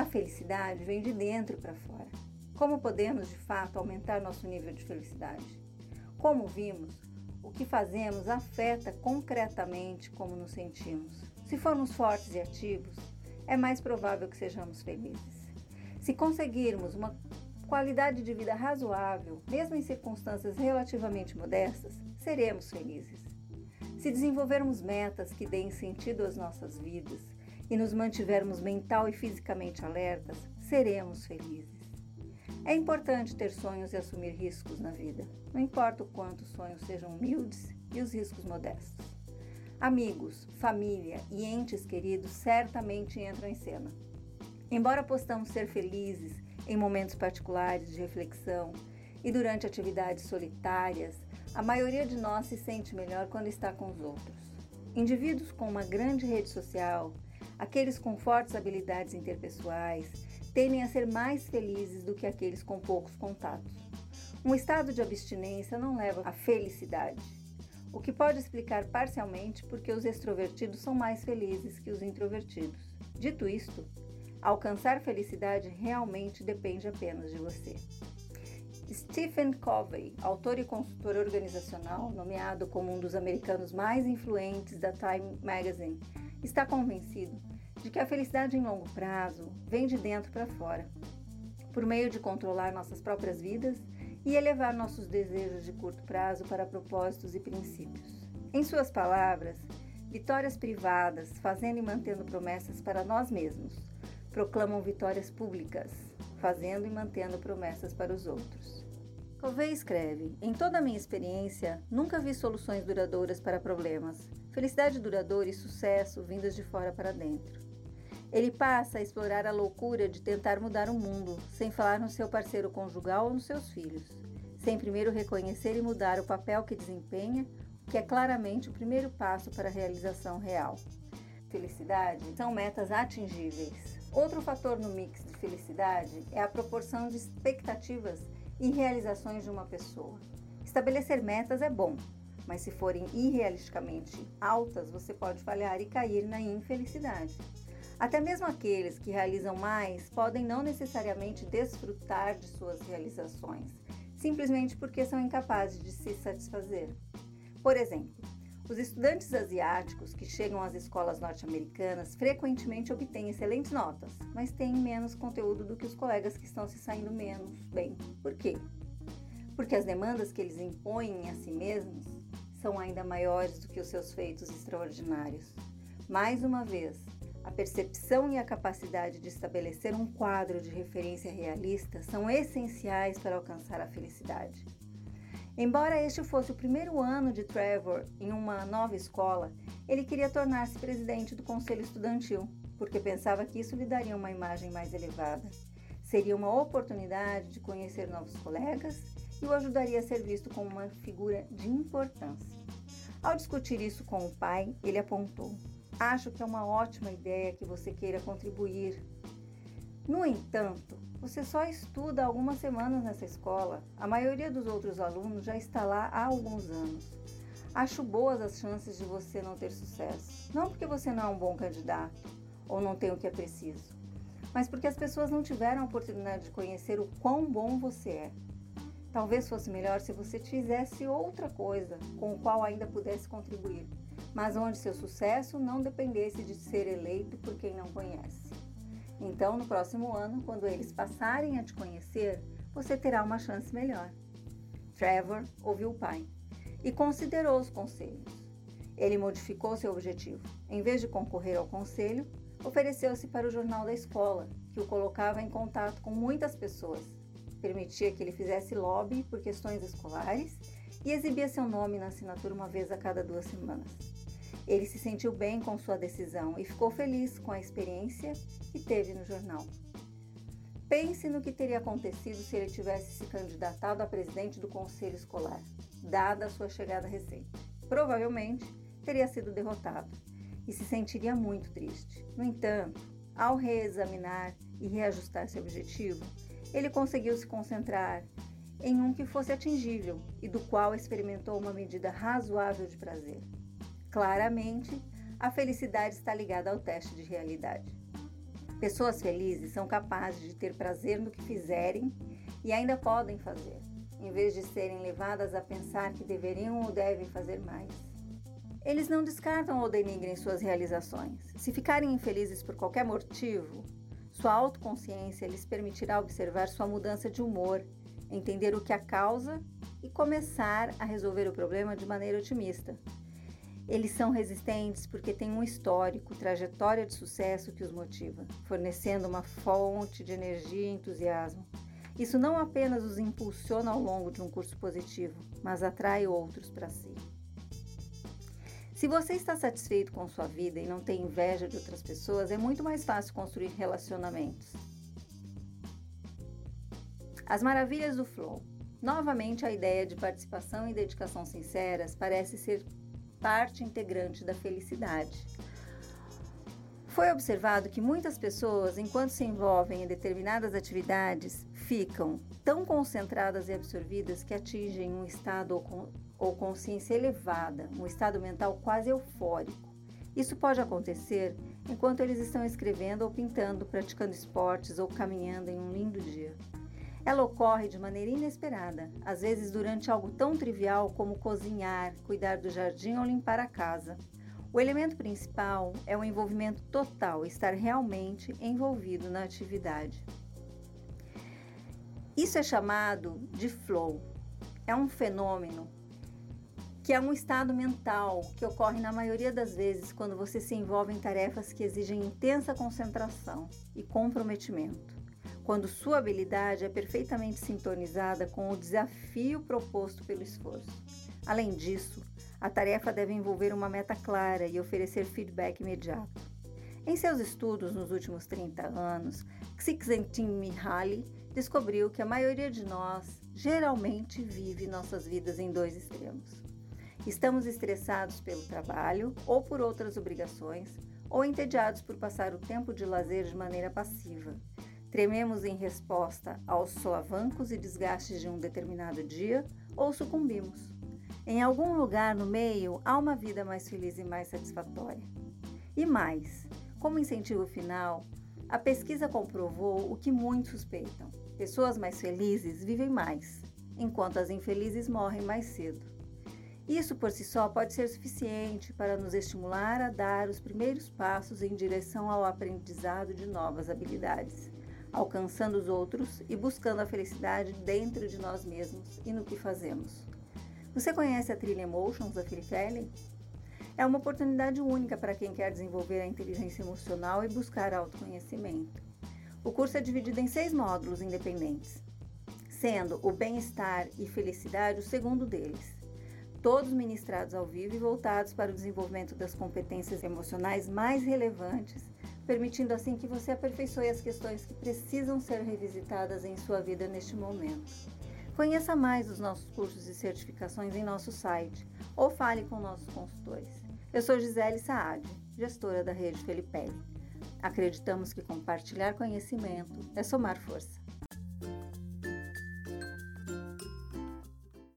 A felicidade vem de dentro para fora. Como podemos, de fato, aumentar nosso nível de felicidade? Como vimos, o que fazemos afeta concretamente como nos sentimos. Se formos fortes e ativos, é mais provável que sejamos felizes. Se conseguirmos uma qualidade de vida razoável, mesmo em circunstâncias relativamente modestas, seremos felizes. Se desenvolvermos metas que deem sentido às nossas vidas e nos mantivermos mental e fisicamente alertas, seremos felizes. É importante ter sonhos e assumir riscos na vida, não importa o quanto os sonhos sejam humildes e os riscos modestos. Amigos, família e entes queridos certamente entram em cena. Embora possamos ser felizes em momentos particulares de reflexão e durante atividades solitárias, a maioria de nós se sente melhor quando está com os outros. Indivíduos com uma grande rede social, aqueles com fortes habilidades interpessoais, tendem a ser mais felizes do que aqueles com poucos contatos. Um estado de abstinência não leva à felicidade, o que pode explicar parcialmente porque os extrovertidos são mais felizes que os introvertidos. Dito isto, alcançar felicidade realmente depende apenas de você. Stephen Covey, autor e consultor organizacional, nomeado como um dos americanos mais influentes da Time Magazine, está convencido de que a felicidade em longo prazo vem de dentro para fora, por meio de controlar nossas próprias vidas e elevar nossos desejos de curto prazo para propósitos e princípios. Em suas palavras, vitórias privadas, fazendo e mantendo promessas para nós mesmos, proclamam vitórias públicas, fazendo e mantendo promessas para os outros. Covey escreve: Em toda a minha experiência, nunca vi soluções duradouras para problemas, felicidade duradoura e sucesso vindas de fora para dentro. Ele passa a explorar a loucura de tentar mudar o mundo, sem falar no seu parceiro conjugal ou nos seus filhos, sem primeiro reconhecer e mudar o papel que desempenha, que é claramente o primeiro passo para a realização real. Felicidade são metas atingíveis. Outro fator no mix de felicidade é a proporção de expectativas e realizações de uma pessoa. Estabelecer metas é bom, mas se forem irrealisticamente altas, você pode falhar e cair na infelicidade. Até mesmo aqueles que realizam mais podem não necessariamente desfrutar de suas realizações, simplesmente porque são incapazes de se satisfazer. Por exemplo, os estudantes asiáticos que chegam às escolas norte-americanas frequentemente obtêm excelentes notas, mas têm menos conteúdo do que os colegas que estão se saindo menos bem. Por quê? Porque as demandas que eles impõem a si mesmos são ainda maiores do que os seus feitos extraordinários. Mais uma vez, a percepção e a capacidade de estabelecer um quadro de referência realista são essenciais para alcançar a felicidade. Embora este fosse o primeiro ano de Trevor em uma nova escola, ele queria tornar-se presidente do conselho estudantil, porque pensava que isso lhe daria uma imagem mais elevada. Seria uma oportunidade de conhecer novos colegas e o ajudaria a ser visto como uma figura de importância. Ao discutir isso com o pai, ele apontou: Acho que é uma ótima ideia que você queira contribuir. No entanto, você só estuda algumas semanas nessa escola. A maioria dos outros alunos já está lá há alguns anos. Acho boas as chances de você não ter sucesso. Não porque você não é um bom candidato ou não tem o que é preciso, mas porque as pessoas não tiveram a oportunidade de conhecer o quão bom você é. Talvez fosse melhor se você fizesse outra coisa com o qual ainda pudesse contribuir mas onde seu sucesso não dependesse de ser eleito por quem não conhece. Então, no próximo ano, quando eles passarem a te conhecer, você terá uma chance melhor. Trevor ouviu o pai e considerou os conselhos. Ele modificou seu objetivo. Em vez de concorrer ao conselho, ofereceu-se para o jornal da escola, que o colocava em contato com muitas pessoas. Permitia que ele fizesse lobby por questões escolares e exibia seu nome na assinatura uma vez a cada duas semanas. Ele se sentiu bem com sua decisão e ficou feliz com a experiência que teve no jornal. Pense no que teria acontecido se ele tivesse se candidatado a presidente do conselho escolar, dada a sua chegada recente. Provavelmente teria sido derrotado e se sentiria muito triste. No entanto, ao reexaminar e reajustar seu objetivo, ele conseguiu se concentrar em um que fosse atingível e do qual experimentou uma medida razoável de prazer. Claramente, a felicidade está ligada ao teste de realidade. Pessoas felizes são capazes de ter prazer no que fizerem e ainda podem fazer, em vez de serem levadas a pensar que deveriam ou devem fazer mais. Eles não descartam ou denigrem suas realizações. Se ficarem infelizes por qualquer motivo, sua autoconsciência lhes permitirá observar sua mudança de humor, entender o que a causa e começar a resolver o problema de maneira otimista. Eles são resistentes porque têm um histórico, trajetória de sucesso que os motiva, fornecendo uma fonte de energia e entusiasmo. Isso não apenas os impulsiona ao longo de um curso positivo, mas atrai outros para si. Se você está satisfeito com sua vida e não tem inveja de outras pessoas, é muito mais fácil construir relacionamentos. As maravilhas do flow. Novamente, a ideia de participação e dedicação sinceras parece ser parte integrante da felicidade. Foi observado que muitas pessoas, enquanto se envolvem em determinadas atividades, ficam tão concentradas e absorvidas que atingem um estado ou consciência elevada, um estado mental quase eufórico. Isso pode acontecer enquanto eles estão escrevendo ou pintando, praticando esportes ou caminhando em um lindo dia. Ela ocorre de maneira inesperada, às vezes durante algo tão trivial como cozinhar, cuidar do jardim ou limpar a casa. O elemento principal é o envolvimento total, estar realmente envolvido na atividade. Isso é chamado de flow. É um fenômeno que é um estado mental que ocorre na maioria das vezes quando você se envolve em tarefas que exigem intensa concentração e comprometimento. Quando sua habilidade é perfeitamente sintonizada com o desafio proposto pelo esforço. Além disso, a tarefa deve envolver uma meta clara e oferecer feedback imediato. Em seus estudos nos últimos 30 anos, Csikszentmihalyi descobriu que a maioria de nós geralmente vive nossas vidas em dois extremos. Estamos estressados pelo trabalho ou por outras obrigações, ou entediados por passar o tempo de lazer de maneira passiva. Trememos em resposta aos solavancos e desgastes de um determinado dia ou sucumbimos. Em algum lugar no meio há uma vida mais feliz e mais satisfatória. E mais, como incentivo final, a pesquisa comprovou o que muitos suspeitam: pessoas mais felizes vivem mais, enquanto as infelizes morrem mais cedo. Isso por si só pode ser suficiente para nos estimular a dar os primeiros passos em direção ao aprendizado de novas habilidades, alcançando os outros e buscando a felicidade dentro de nós mesmos e no que fazemos. Você conhece a trilha Emotions da Philip É uma oportunidade única para quem quer desenvolver a inteligência emocional e buscar autoconhecimento. O curso é dividido em seis módulos independentes, sendo o bem-estar e felicidade o segundo deles todos ministrados ao vivo e voltados para o desenvolvimento das competências emocionais mais relevantes, permitindo assim que você aperfeiçoe as questões que precisam ser revisitadas em sua vida neste momento. Conheça mais os nossos cursos e certificações em nosso site ou fale com nossos consultores. Eu sou Gisele Saad, gestora da rede Felipelli. Acreditamos que compartilhar conhecimento é somar força.